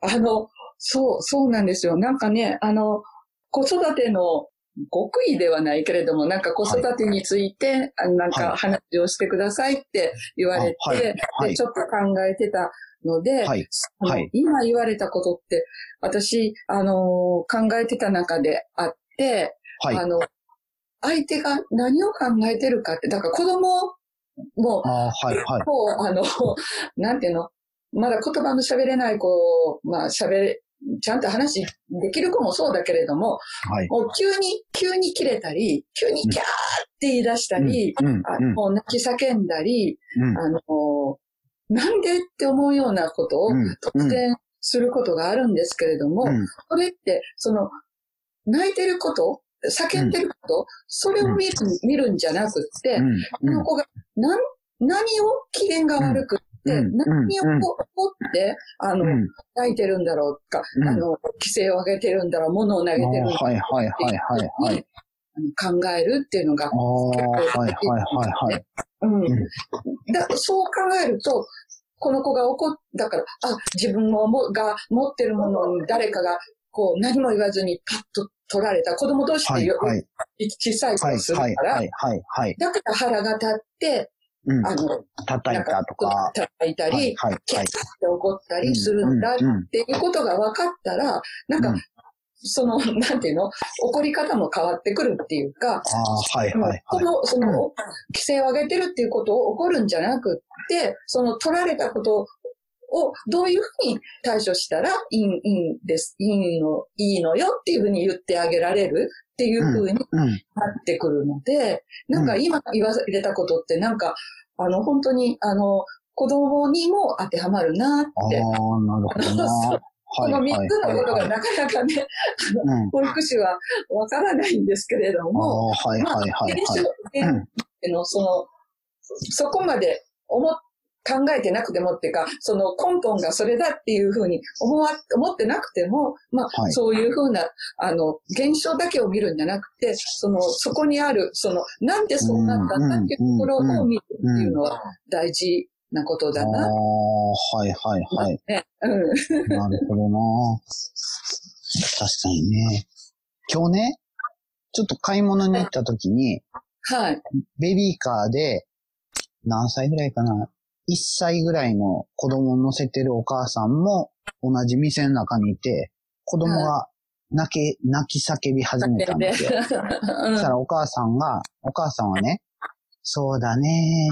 あの、そう、そうなんですよ。なんかね、あの、子育ての極意ではないけれども、なんか子育てについて、はい、なんか話をしてくださいって言われて、はい。はい、でちょっと考えてたので、はい。今言われたことって、私、あのー、考えてた中であって、あの、相手が何を考えてるかって、だから子供も、あはい。はい、こう、あの、なんていうの、まだ言葉の喋れない子、まあ喋ちゃんと話できる子もそうだけれども、はい、もう急に、急に切れたり、急にキャーって言い出したり、うん、あもう泣き叫んだり、うん、あの、なんでって思うようなことを突然することがあるんですけれども、うん、それって、その、泣いてること叫んでること、それを見る,、見るんじゃなくって、この子が何、何を機嫌が悪くで、何を怒って、あの、泣いてるんだろうか、あの、規制を上げてるんだろう、物を投げてるんだろうはいはいはいはい。考えるっていうのが結構はいはいはいはい。うん。だそう考えると、この子が怒っ、だから、あ、自分もが持ってるものに誰かが、こう、何も言わずにパッと取られた子供同士でよ、はいはい、小さい子するから、はいはいはい、だから腹が立って、うん、あの、叩いたとか。叩いたり、はい、キャッって怒ったりするんだっていうことが分かったら、なんか、その、なんていうの？怒り方も変わってくるっていうか、あはいはい、はい、この、その、規制を上げてるっていうことを怒るんじゃなくって、その取られたことをどういうふうに対処したらいいいいんです、いいの、いいのよっていうふうに言ってあげられるっていうふうになってくるので、うんうん、なんか今言われたことってなんか、あの、本当に、あの、子供にも当てはまるなって。ああ、なるほどな。この三つのことがなかなかね、あの、保育士はわからないんですけれども、はいはいはい、はい。の、その、そこまで思っ考えてなくてもっていうか、その根本がそれだっていうふうに思わ、思ってなくても、まあ、はい、そういうふうな、あの、現象だけを見るんじゃなくて、その、そこにある、その、なんでそうなったんだっていうところを見るっていうのは大事なことだな。ああ、はいはいはい。ね、うん。なるほどな確かにね。今日ね、ちょっと買い物に行った時に、はい。ベビーカーで、何歳ぐらいかな？1歳ぐらいの子供を乗せてるお母さんも同じ店の中にいて、子供が泣き、泣き叫び始めたんですよ。そしたらお母さんが、お母さんはね、そうだね、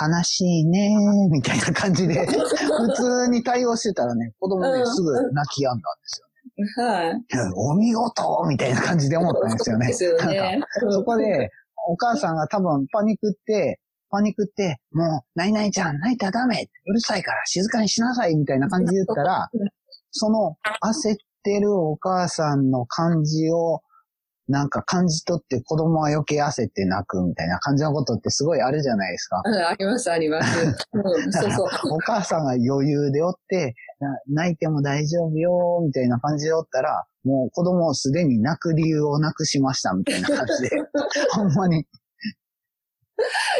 悲しいね、みたいな感じで、普通に対応してたらね、子供ね、すぐ泣き止んだんですよね。はい。お見事みたいな感じで思ったんですよね。ですよね。そこで、お母さんが多分パニックって、パニックって、もう、何々ちゃん泣いたらダメうるさいから静かにしなさいみたいな感じで言ったら、その焦ってるお母さんの感じを、なんか感じ取って子供は余計焦って泣くみたいな感じのことってすごいあるじゃないですか。うん、あります、あります。うん、そうそう。お母さんが余裕でおって、泣いても大丈夫よ、みたいな感じでおったら、もう子供をすでに泣く理由をなくしましたみたいな感じで、ほんまに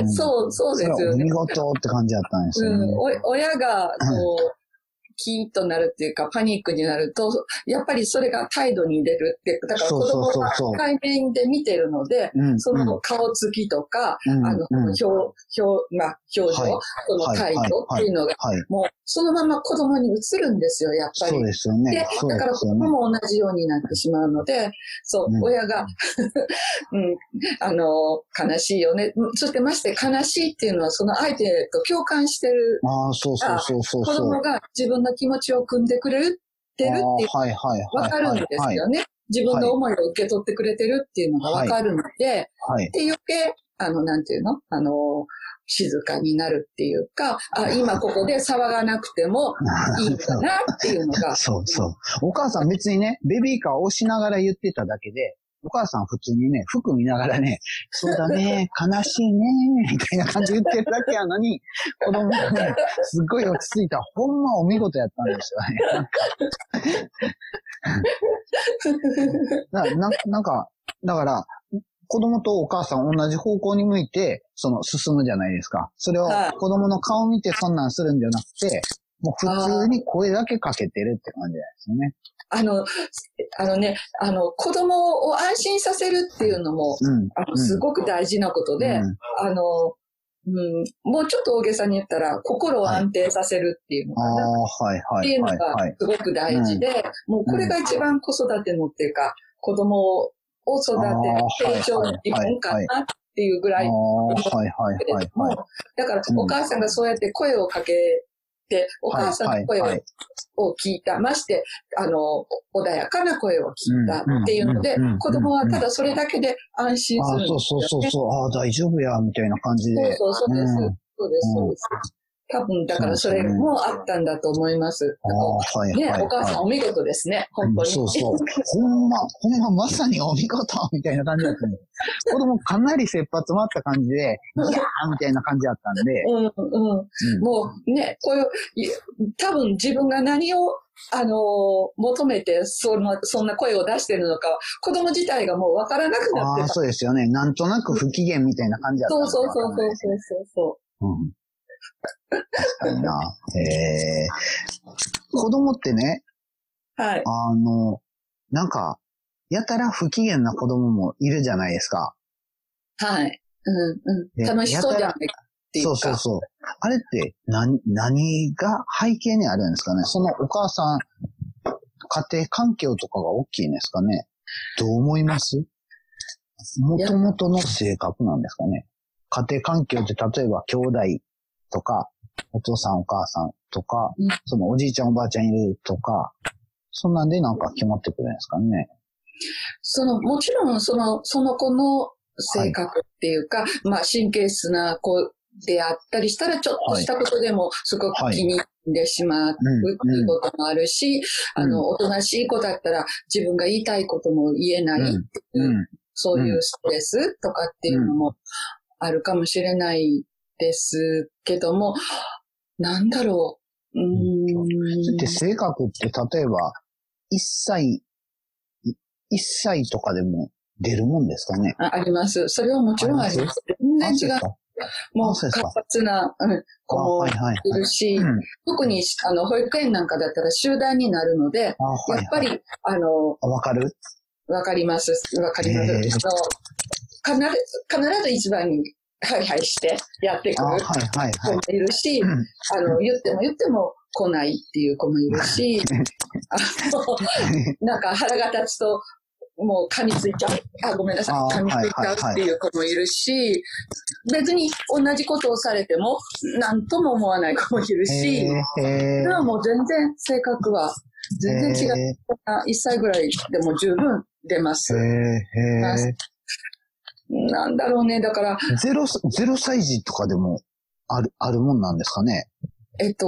そう、そうですよね。見事って感じだったんですよね。うん、親が、こう、キーとなるっていうか、パニックになると、やっぱりそれが態度に出るって、だから子供が対面で見てるので、その顔つきとか、あの、表、表、まあ、表情、その態度っていうのが、もう、そのまま子供に移るんですよ、やっぱり。そうですよね。で、だから子供も同じようになってしまうので、そう、親が、うん、あの、悲しいよね。そしてまして悲しいっていうのは、その相手と共感してる。ああ、そうそうそうそう。子供が自分のの気持ちを汲んでくれるってるっていう、わかるんですよね。自分の思いを受け取ってくれてるっていうのがわかるので、はい、で余計、あの、なんていうの？あの、静かになるっていうか、あ、今ここで騒がなくても いいかなっていうのが。そうそう。お母さん別にね、ベビーカーを押しながら言ってただけで、お母さん普通にね、服見ながらね、そうだね、悲しいね、みたいな感じで言ってるだけやのに、子供がね、すっごい落ち着いた、ほんまお見事やったんですよね。な ななんか、だから、子供とお母さん同じ方向に向いて、その進むじゃないですか。それを子供の顔見てそんなんするんじゃなくて、もう普通に声だけかけてるって感じですよね。あの、あのね、あの、子供を安心させるっていうのも、うん、あのすごく大事なことで、うん、あの、うん、もうちょっと大げさに言ったら、心を安定させるっていうのかな。はい、っていうのがすごく大事で、もうこれが一番子育てのっていうか、子供を育てる成長の基本かなっていうぐらい。はいはいはい、はい。だから、お母さんがそうやって声をかけて、お母さんの声を聞いた。まして、あの、穏やかな声を聞いたっていうので、子供はただそれだけで安心するね。そうそうそうそう、ああ、大丈夫や、みたいな感じで。そうそうそうです。そうです、そうです。多分、だからそれもあったんだと思います。はいね、お母さんお見事ですね、本当に。そうそう。ほんま、ほんままさにお見事みたいな感じだったんで。子供かなり切羽詰まった感じで、いやーみたいな感じだったんで。うん、うん、うん。もうね、こういう、多分自分が何をあの求めて、その、そんな声を出してるのか、子供自体がもうわからなくなってた。ああ、そうですよね。なんとなく不機嫌みたいな感じだった、そうそうそうそうそうそう。うん。確かにな。えー、子供ってね、はい。あの、なんか、やたら不機嫌な子供もいるじゃないですか。はい。うんうん。楽しそうじゃないっていうか。そうそうそう。あれって何、何が背景にあるんですかね？そのお母さん、家庭環境とかが大きいんですかね？どう思います？もともとの性格なんですかね？家庭環境って例えば兄弟とか、お父さんお母さんとか、うん、そのおじいちゃんおばあちゃんいるとか、そんなんでなんか決まってくるんですかね。その、もちろんその、その子の性格っていうか、はい、まあ神経質な子であったりしたら、ちょっとしたことでもすごく気に入ってしまうこともあるし、あの、おとなしい子だったら自分が言いたいことも言えないっていう、うん、そういうストレスとかっていうのもあるかもしれないですけども、なんだろう。うん。で、性格って例えば、一歳、一歳とかでも出るもんですかね？ああります。それはもちろんあります。全然違う。もう活発な、うん、子もいるし、はいはいはいうん、特にあの保育園なんかだったら集団になるので、はいはい、やっぱり、あの、わかる？わかります。わかります。必ず、必ず一番にはいはいしてやってくる。子もいるし、あの、言っても言っても来ないっていう子もいるし、あの、なんか腹が立つと、もう噛みついちゃう。あ、ごめんなさい。噛みついちゃうっていう子もいるし、別に同じことをされても、何とも思わない子もいるし、それはもう全然性格は全然違う。1歳ぐらいでも十分出ます。なんだろうね、だから。ゼロ、ゼロ歳児とかでもある、あるもんなんですかね？えっと、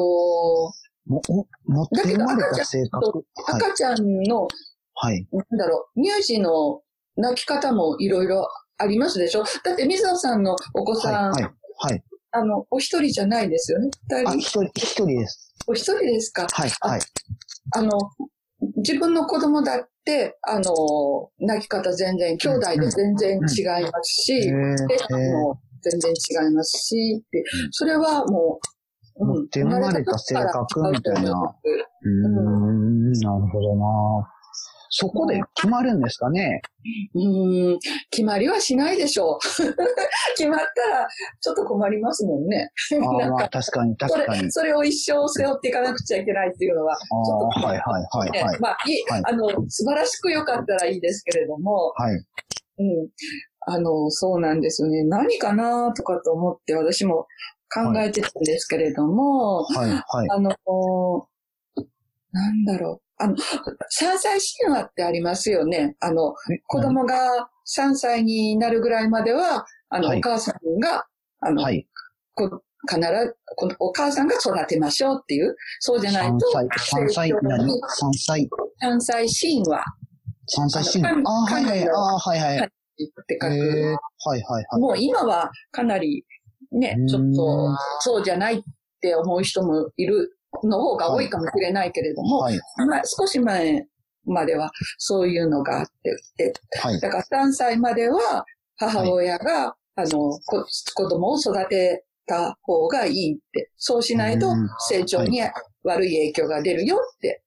も、持って生まれた性格？赤ちゃんの、はい。なんだろう、乳児の泣き方もいろいろありますでしょ？だって水野さんのお子さん、はい、はい、はい。あの、お一人じゃないですよね？二人？あ、一人、一人です。お一人ですか？はい、はい。あの、自分の子供だって、あの、泣き方全然、兄弟で全然違いますし、で、あの、全然違いますし、で、それはもう、うん、生まれた性格みたいな。うん、なるほどな。そこで決まるんですかね？うん、決まりはしないでしょう。決まったら、ちょっと困りますもんね。あ まあ、確かに、確かにそ。それを一生背負っていかなくちゃいけないっていうのは、ちょっと、はいはいはいはい。まあ、いい、はい、あの、素晴らしく良かったらいいですけれども、はい。うん。あの、そうなんですよね。何かなとかと思って私も考えてたんですけれども、はい、はい、はい。あの、なんだろう。あの、3歳神話ってありますよね。あの、子供が3歳になるぐらいまでは、あの、はい、お母さんが、あの、はい、こ必ず、このお母さんが育てましょうっていう、そうじゃないと。3歳、3歳、何 ?3 歳。3歳神話。3歳神話。あ、はいはい、あはいはい。って書く。はいはいはい。もう今はかなり、ね、ちょっと、そうじゃないって思う人もいるの方が多いかもしれないけれども、はい、まあ、少し前まではそういうのがあって、はい、だから3歳までは母親が、あの、子供を育てた方がいいって。そうしないと成長に悪い影響が出るよって。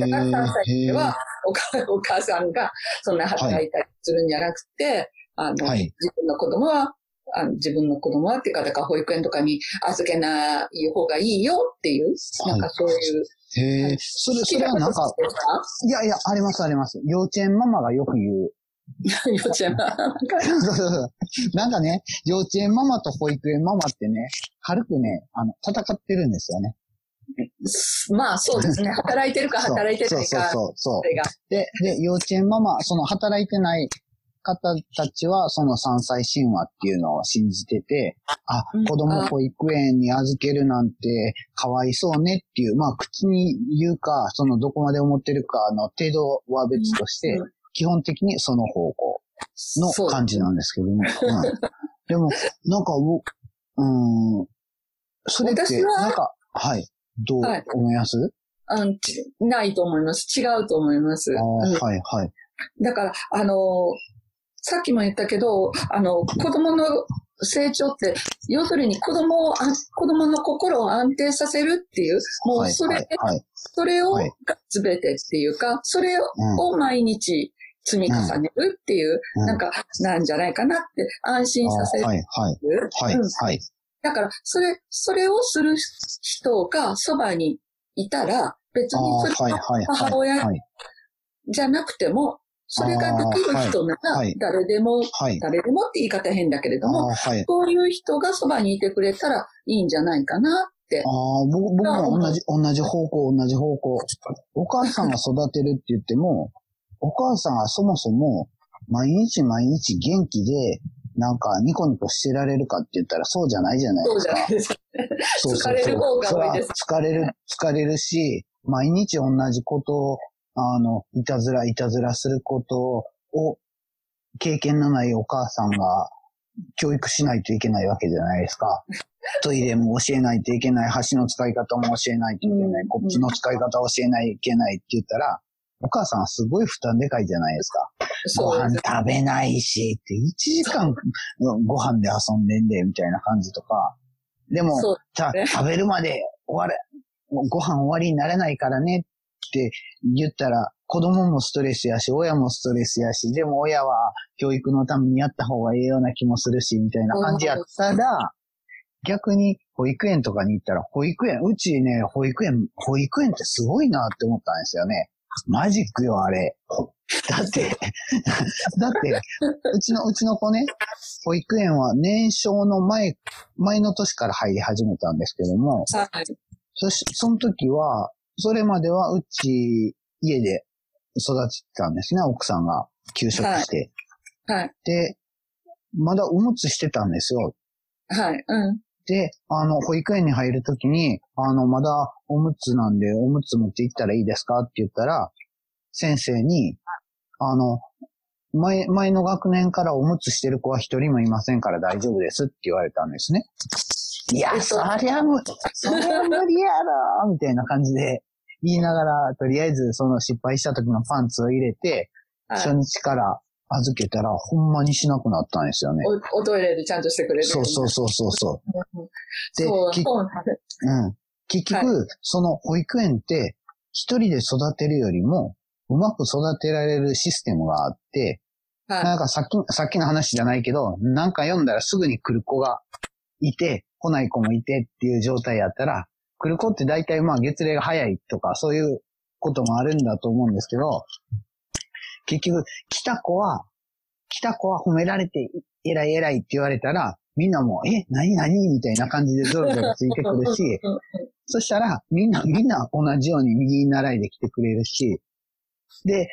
だから3歳ではお母お母さんがそんな働いたりするんじゃなくて、あの、はい、自分の子供はあの自分の子供はっていうか、だから保育園とかに預けない方がいいよっていう、なんかそういう。へえ、それ、それはなんか、いやいや、ありますあります。幼稚園ママがよく言う。幼稚園ママなんかね、幼稚園ママと保育園ママってね、軽くね、あの、戦ってるんですよね。まあそうですね。働いてるか働いてないか。そうそうそうそう。で、で、幼稚園ママ、その働いてない方たちは、その3歳神話っていうのを信じてて、あ、子供保育園に預けるなんてかわいそうねっていう、まあ口に言うか、そのどこまで思ってるかの程度は別として、基本的にその方向の感じなんですけども。うん、でも、なんか、うん、それって、なんか、はい、どう思います、はいうん、ないと思います。違うと思います。あはい、はい。だから、あのさっきも言ったけど、あの、子供の成長って、要するに子供を、子供の心を安定させるっていう、もうそれ、はいはい、それをすべてっていうか、それを毎日積み重ねるっていう、うん、なんか、なんじゃないかなって安心させる。はい、はい。はい、はい。だから、それ、それをする人がそばにいたら、別にそれは母親じゃなくても、それができる人なら、誰でも、誰でもって言い方変だけれども、そういう人がそばにいてくれたらいいんじゃないかなって。ああ、僕僕も同じ、同じ方向、同じ方向。お母さんが育てるって言っても、お母さんはそもそも、毎日毎日元気で、なんかニコニコしてられるかって言ったらそうじゃないじゃないですか。そうじゃないです。そうそうそう疲れる方が多いです。疲れる、疲れるし、毎日同じことをあの、いたずら、いたずらすることを、経験のないお母さんが教育しないといけないわけじゃないですか。トイレも教えないといけない、箸の使い方も教えないといけない、コップの使い方を教えないといけないって言ったら、お母さんはすごい負担でかいじゃないですか。ご飯食べないし、って1時間ご飯で遊んでんで、みたいな感じとか。でも、ね、食べるまで終われ、ご飯終わりになれないからねって言ったら、子供もストレスやし、親もストレスやし、でも親は教育のためにやった方がいいような気もするし、みたいな感じやったら、逆に保育園とかに行ったら、保育園、うちね、保育園、保育園ってすごいなって思ったんですよね。マジックよ、あれ。だって、だって、うちの、うちの子ね、保育園は年少の前、前の年から入り始めたんですけども、はい、そし、その時は、それまではうち家で育ててたんですね、奥さんが休職して。はい。はい、で、まだおむつしてたんですよ。はい。うん。で、あの、保育園に入るときに、あの、まだおむつなんで、おむつ持って行ったらいいですかって言ったら、先生に、あの、前、前の学年からおむつしてる子は一人もいませんから大丈夫ですって言われたんですね。いや、そりゃむ、そりゃ無理やろみたいな感じで言いながら、とりあえずその失敗した時のパンツを入れて、初日から預けたら、ほんまにしなくなったんですよね。おおトイレでちゃんとしてくれる。そうそうそうそうそう。で、うん。結局、はい、その保育園って、一人で育てるよりも、うまく育てられるシステムがあって、はい、なんかさっき、さっきの話じゃないけど、なんか読んだらすぐに来る子がいて、来ない子もいてっていう状態やったら、来る子って大体まあ月齢が早いとか、そういうこともあるんだと思うんですけど、結局、来た子は、来た子は褒められて、偉い偉いって言われたら、みんなも、え、何何みたいな感じでゾロゾロついてくるし、そしたら、みんな、みんな同じように右に習いで来てくれるし、で、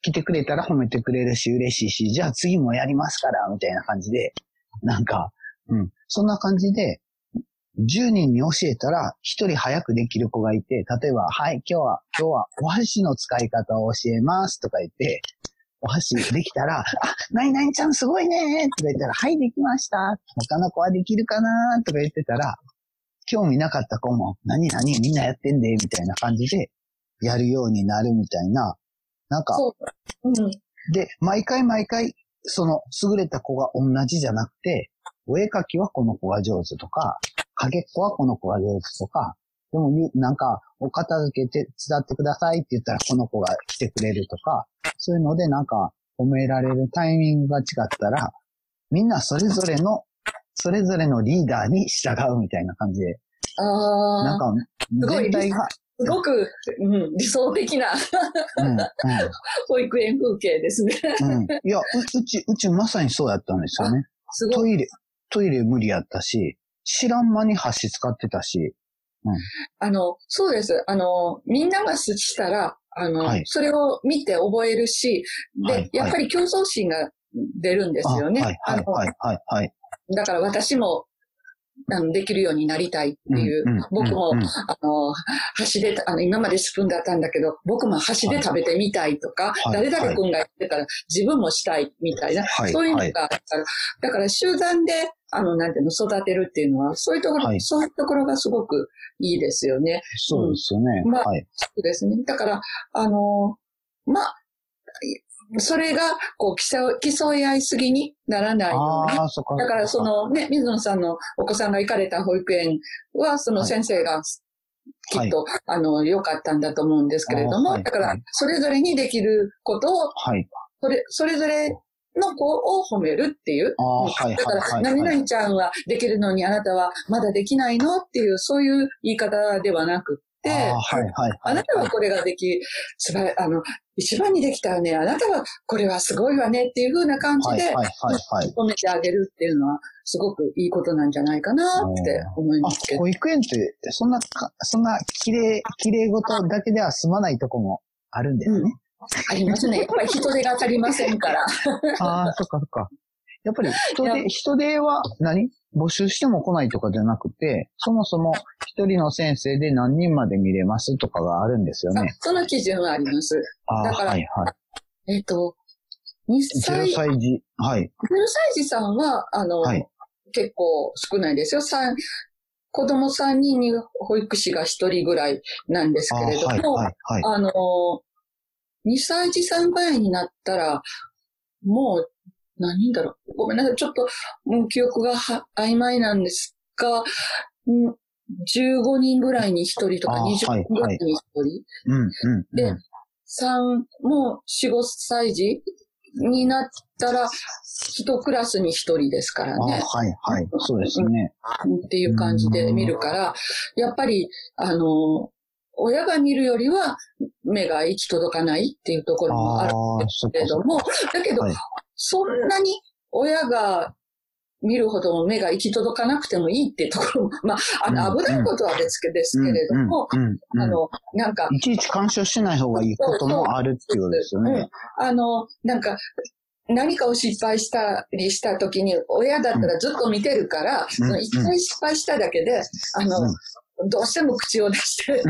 来てくれたら褒めてくれるし、嬉しいし、じゃあ次もやりますから、みたいな感じで、なんか、うん、そんな感じで、10人に教えたら、1人早くできる子がいて、例えば、はい、今日は、今日はお箸の使い方を教えますとか言って、お箸できたら、あ、なになにちゃんすごいねとか言ったら、はい、できました。他の子はできるかなとか言ってたら、興味なかった子も、何何みんなやってんで、みたいな感じで、やるようになるみたいな、なんか、うん、で、毎回毎回、その優れた子が同じじゃなくて、お絵描きはこの子が上手とか、影っ子はこの子が上手とか、でも、なんか、お片付けて伝ってくださいって言ったらこの子が来てくれるとか、そういうのでなんか褒められるタイミングが違ったら、みんなそれぞれの、それぞれのリーダーに従うみたいな感じで。ああ。なんか、全体が。すごく、うん、理想的なうん、うん、保育園風景ですねうん。いやう、うち、うちまさにそうやったんですよね。すごい。トイレ、トイレ無理やったし、知らん間に箸使ってたし。うん、あの、そうです。あの、みんながしたら、あの、はい、それを見て覚えるし、で、はい、やっぱり競争心が出るんですよね。はい、はい、はい、はい。だから私もあの、できるようになりたいっていう、僕も、あの、箸で、あの、今までスプーンだったんだけど、僕も箸で食べてみたいとか、誰々君がやってたら自分もしたいみたいな、そういうのがあったら、だから集団で、あの、なんていうの、育てるっていうのは、そういうところ、そういうところがすごくいいですよね。そうですよね。まあ、そうですね。だから、あの、まあ、それが、こう、競い合いすぎにならないように。だから、そのね、水野さんのお子さんが行かれた保育園は、その先生が、きっと、はい、あの、良かったんだと思うんですけれども、はい、だから、それぞれにできることを、はい、それ、それぞれの子を褒めるっていう。だから、何々ちゃんはできるのにあなたはまだできないのっていう、そういう言い方ではなく、あはいはい、あなたはこれができ、すばあの、一番にできたらね、あなたはこれはすごいわねっていう風な感じで、褒めてあげるっていうのは、すごくいいことなんじゃないかなって思いますけど。保育園って、そんな、そんな綺麗、綺麗事だけでは済まないとこもあるんですね。うん、ありますね。やっぱり人手が足りませんから。ああ、そっかそっか。やっぱり人手、人手は何？募集しても来ないとかじゃなくて、そもそも一人の先生で何人まで見れますとかがあるんですよね。その基準はあります。あだから、はいはい。えっ、ー、と、2歳。0歳児。はい。0歳児さんは、あの、はい、結構少ないですよ。三子供3人に保育士が1人ぐらいなんですけれども、あはいはいはい、あの、2歳児さんぐらいになったら、もう何人だろう？ごめんなさい。ちょっと、うん、記憶がは曖昧なんですが、うん、15人ぐらいに1人とか20人ぐらいに1人。はいはい、で、3、もう4、5歳児になったら、一クラスに一人ですからね。はいはい。そうですね。っていう感じで見るから、やっぱり、あの、親が見るよりは目が行き届かないっていうところもあるんですけれども、だけど、はい、そんなに親が見るほど目が行き届かなくてもいいっていうところも、まあ、あの、危ないことは別ですけれども、あの、なんか。いちいち干渉しない方がいいこともあるっていうことですよね。あの、なんか、何かを失敗したりした時に、親だったらずっと見てるから、一、うん、回失敗しただけで、あの、うん、どうしても口を出して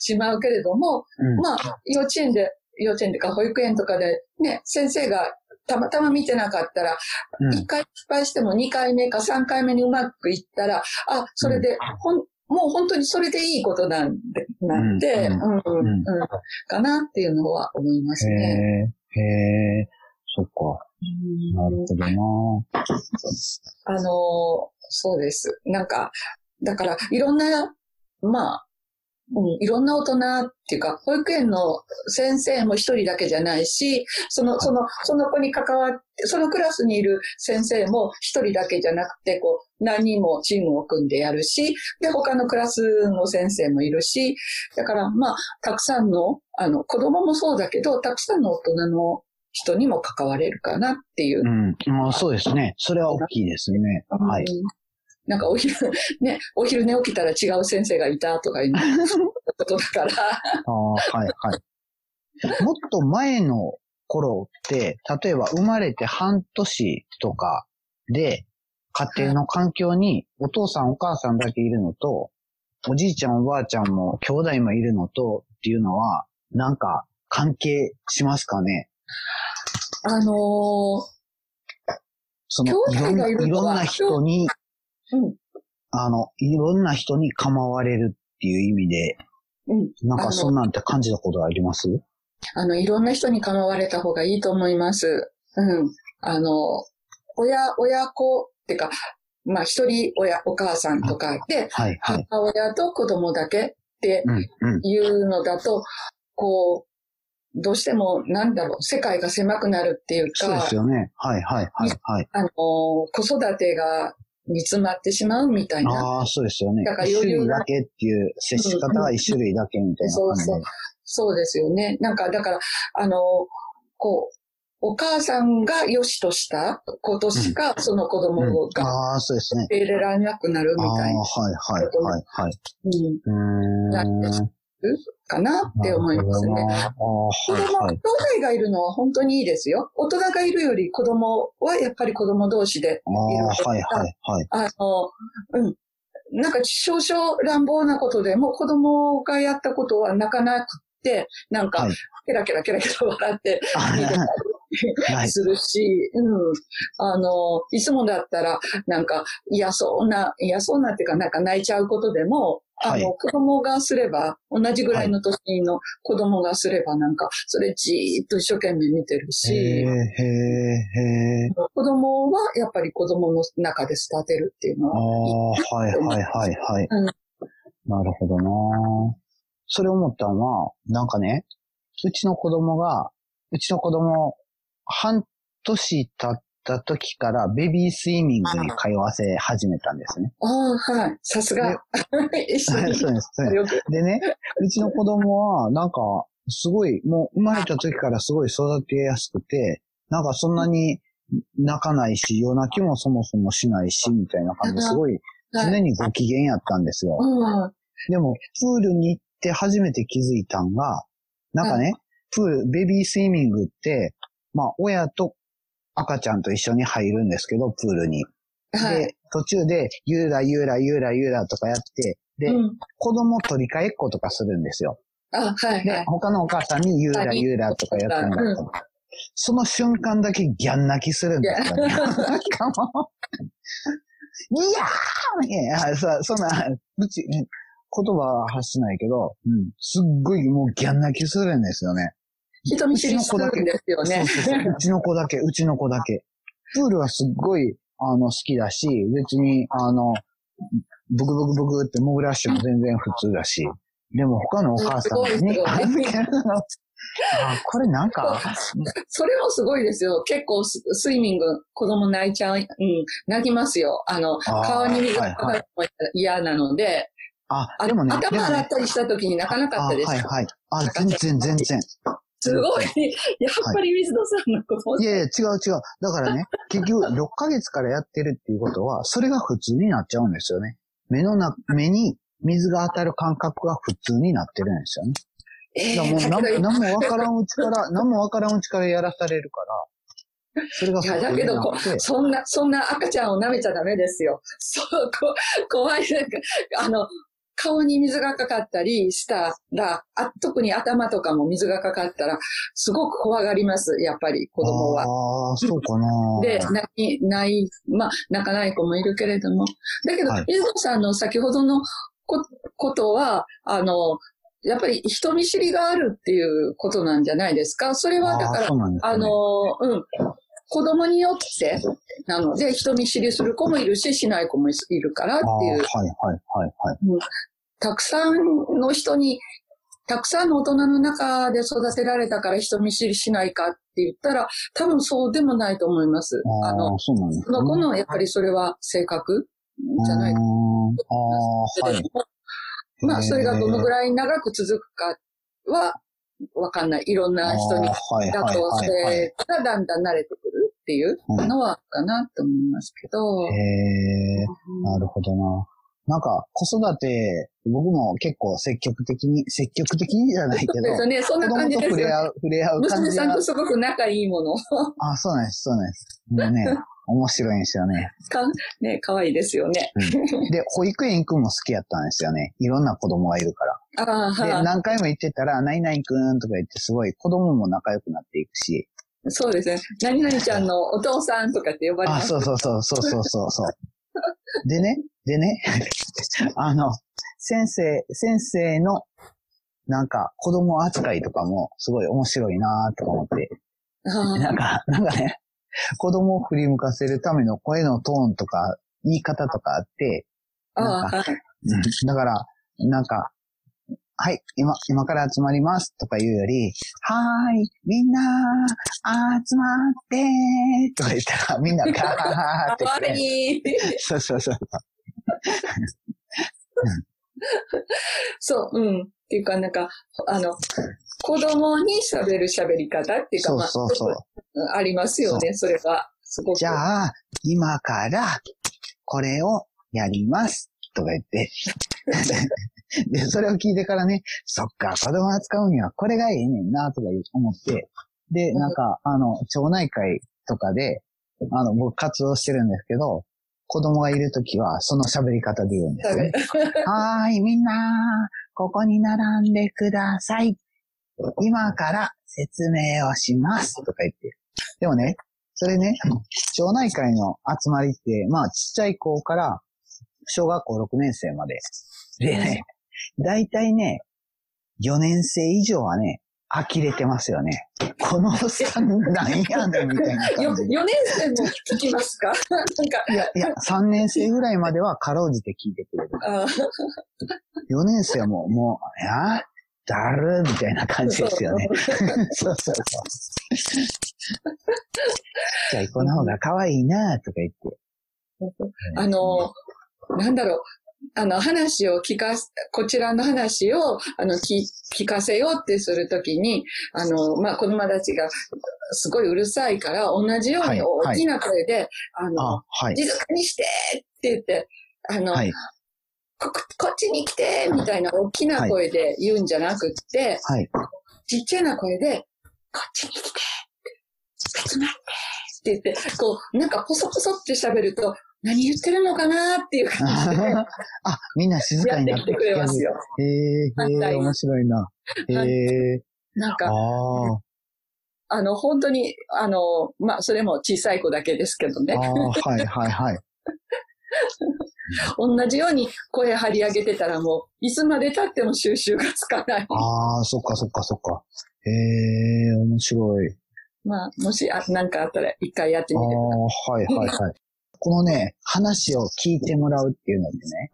しまうけれども、まあ、幼稚園で幼稚園とか保育園とかでね、先生がたまたま見てなかったら、一、うん、回失敗しても二回目か三回目にうまくいったら、あ、それで、ほん、もう本当にそれでいいことなんで、なん。で、うん、うん、うん、かなっていうのは思いますね。へえ、そっか。なるほどな。あの、そうです。なんか、だから、いろんな、まあ、うん、いろんな大人っていうか、保育園の先生も一人だけじゃないし、その、その、その子に関わって、そのクラスにいる先生も一人だけじゃなくて、こう、何人もチームを組んでやるし、で、他のクラスの先生もいるし、だから、まあ、たくさんの、あの、子供もそうだけど、たくさんの大人の人にも関われるかなっていう。うん、あそうですね。それは大きいですね。はい。なんかお昼、ね、お昼寝起きたら違う先生がいたとかいう ことだから。ああ、はいはい。もっと前の頃って、例えば生まれて半年とかで、家庭の環境にお父さんお母さんだけいるのと、おじいちゃんおばあちゃんも兄弟もいるのとっていうのは、なんか関係しますかね？あのー、そのいろんいろんな人にうん。あの、いろんな人に構われるっていう意味で、うん。なんかそんなんて感じたことあります？あの、いろんな人に構われた方がいいと思います。うん。あの、親、親子ってか、まあ一人親、お母さんとかで、はいはい、母親と子供だけっていうのだと、こう、どうしても、なんだろう、世界が狭くなるっていうか。そうですよね。はいはいはいはい。あの、子育てが煮詰まってしまうみたいな。ああ、そうですよね。だから一種類だけっていう、接し方が一種類だけみたいな感じで、そうそう。そうですよね。なんか、だから、あの、こう、お母さんが良しとしたことしか、その子供が、ああ、そうですね。受け入れられなくなるみたいな。はいはいはいはい。うん。かなって思いますね。子供、兄弟がいるのは本当にいいですよ。大人がいるより子供はやっぱり子供同士でいるはいはいはい。あの、うん。なんか少々乱暴なことでも子供がやったことは泣かなくて、なんか、ケラケラケラケラ笑って見てたり するし、うん。あの、いつもだったら、なんか嫌そうな、嫌そうなっていうか、なんか泣いちゃうことでも、あの、子供がすれば、同じぐらいの年の子供がすれば、なんか、それじーっと一生懸命見てるし、へへへ子供はやっぱり子供の中で育てるっていうのはああ、はいはいはいはい。うん、なるほどな。それ思ったのは、なんかね、うちの子供が、うちの子供、半年経った時からベビースイミングに通わせ始めたんですね。ああ、はい。さすが。そうです、そうです。でね、うちの子供は、なんか、すごい、もう生まれた時からすごい育てやすくて、なんかそんなに泣かないし、夜泣きもそもそもしないし、みたいな感じですごい、常にご機嫌やったんですよ。でも、プールに行って初めて気づいたんが、なんかね、プール、ベビースイミングって、まあ、親と赤ちゃんと一緒に入るんですけど、プールに。はい、で、途中で、ゆうらゆうらゆうらゆうらとかやって、で、うん、子供取り替えっことかするんですよ。あ、はい、はい。で、他のお母さんにゆうらゆうらとかやってんだと、うん、その瞬間だけギャン泣きするんですよね。なんかもう、いやーいや、そ、そんな、うち、言葉は発しないけど、うん、すっごいもうギャン泣きするんですよね。人見知りするんですよね。そうちの子だけ、うちの子だけ。プールはすっごい、あの、好きだし、別に、あの、ブクブクブクってモグラッシュも全然普通だし。でも他のお母さんに預けるの？あ、これなんか。それもすごいですよ。結構スイミング、子供泣いちゃう、うん、泣きますよ。あの、顔に水がかかるの嫌なので。あ、でもね。頭洗ったりした時に泣かなかったです。はいはい。あ、全然全然。すごい。やっぱり水野さんのこと。いやいや、違う違う。だからね、結局6ヶ月からやってるっていうことは、それが普通になっちゃうんですよね。目のな、目に水が当たる感覚が普通になってるんですよね。えー、だもう何もわからんうちから、何もわからんうちからやらされるから、それがいや、だけどこ、そんな、そんな赤ちゃんを舐めちゃダメですよ。そう、こ怖い。なんか、あの、顔に水がかかったりしたら、あ特に頭とかも水がかかったら、すごく怖がります、やっぱり子供は。ああ、そうかな。で、泣き、ない、まあ、泣かない子もいるけれども。だけど、はい、水野さんの先ほどのこことは、あの、やっぱり人見知りがあるっていうことなんじゃないですか？それはだから、あ、ね、あの、うん。子供によってなので、人見知りする子もいるし、しない子もいるからっていう。はいはいはいはい、たくさんの人に、たくさんの大人の中で育てられたから人見知りしないかって言ったら、多分そうでもないと思います。あの、そうなんです、ね、その子のやっぱりそれは性格じゃないかああ、はい。まあ、それがどのぐらい長く続くかは、わかんない。いろんな人に、だと、それがだんだん慣れてくるっていうのはかなと思いますけど。へえ、なるほどな。なんか、子育て、僕も結構積極的に、積極的にじゃないけど。そうですね、そんな感じですよ、ね。触れ合う、触れ合う感じ。娘さんとすごく仲いいもの。あ、そうなんです、そうなんです。もうね、面白いんですよね。か、ね、可愛いですよね、うん。で、保育園行くのも好きやったんですよね。いろんな子供がいるから。あで、何回も行ってたら、何々くんとか言ってすごい子供も仲良くなっていくし。そうですね。何々ちゃんのお父さんとかって呼ばれます、あ、そうそうそう、そうそうそうそう。でね、でね、あの、先生、先生の、なんか、子供扱いとかも、すごい面白いなとか思って。なんか、なんかね、子供を振り向かせるための声のトーンとか、言い方とかあって、なんか、だから、なんか、はい、今、今から集まりますとか言うより、はーい、みんな、集まってーとか言ったら、みんなガーって、ね。そうそうそう。そう、うん。っていうか、なんか、あの、子供に喋る喋り方っていうか、まあ、そうそうありますよね、それは。すごく。じゃあ、今から、これをやります。とか言って で、それを聞いてからね、そっか、子供扱うにはこれがいいねんな、とか思って、で、なんか、あの、町内会とかで、あの、僕活動してるんですけど、子供がいるときは、その喋り方で言うんですね。はーい、みんな、ここに並んでください。今から説明をします。とか言って。でもね、それね、町内会の集まりって、まあ、ちっちゃい子から小学校6年生まで。でね、だいたいね、4年生以上はね、呆れてますよね。このおっさんなんやねんみたいな感じ。4年生も聞きますか？なんか。いや、いや、3年生ぐらいまではかろうじて聞いてくれる。4年生はもう、もう、いや、だるみたいな感じですよね。そうそう そう。じゃあ、この方が可愛いなとか言って。あの、なんだろう、あの、話を聞かす、こちらの話を、あの、聞、聞かせようってするときに、あの、まあ、子供たちがすごいうるさいから、同じように大きな声で、はいはい、あの、はい、静かにしてって言って、あの、はい、こ、こっちに来てみたいな大きな声で言うんじゃなくって、はい、ちっちゃな声で、こっちに来て、集まってって言って、こう、なんかポソポソって喋ると、何言ってるのかなっていう感じで。あ、みんな静かになってくれますよ。へえー、面白いな。へえー。なんか、ああの、本当に、あの、まあ、それも小さい子だけですけどね。あはいはいはい。同じように声張り上げてたらもう、いつまで経っても収集がつかない。ああ、そっかそっかそっか。へえ、面白い。まあ、もし、あ、なんかあったら一回やってみてください。ああ、はいはいはい。このね、話を聞いてもらうっていうのってね、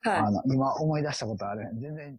はい。あの、今思い出したことある。全然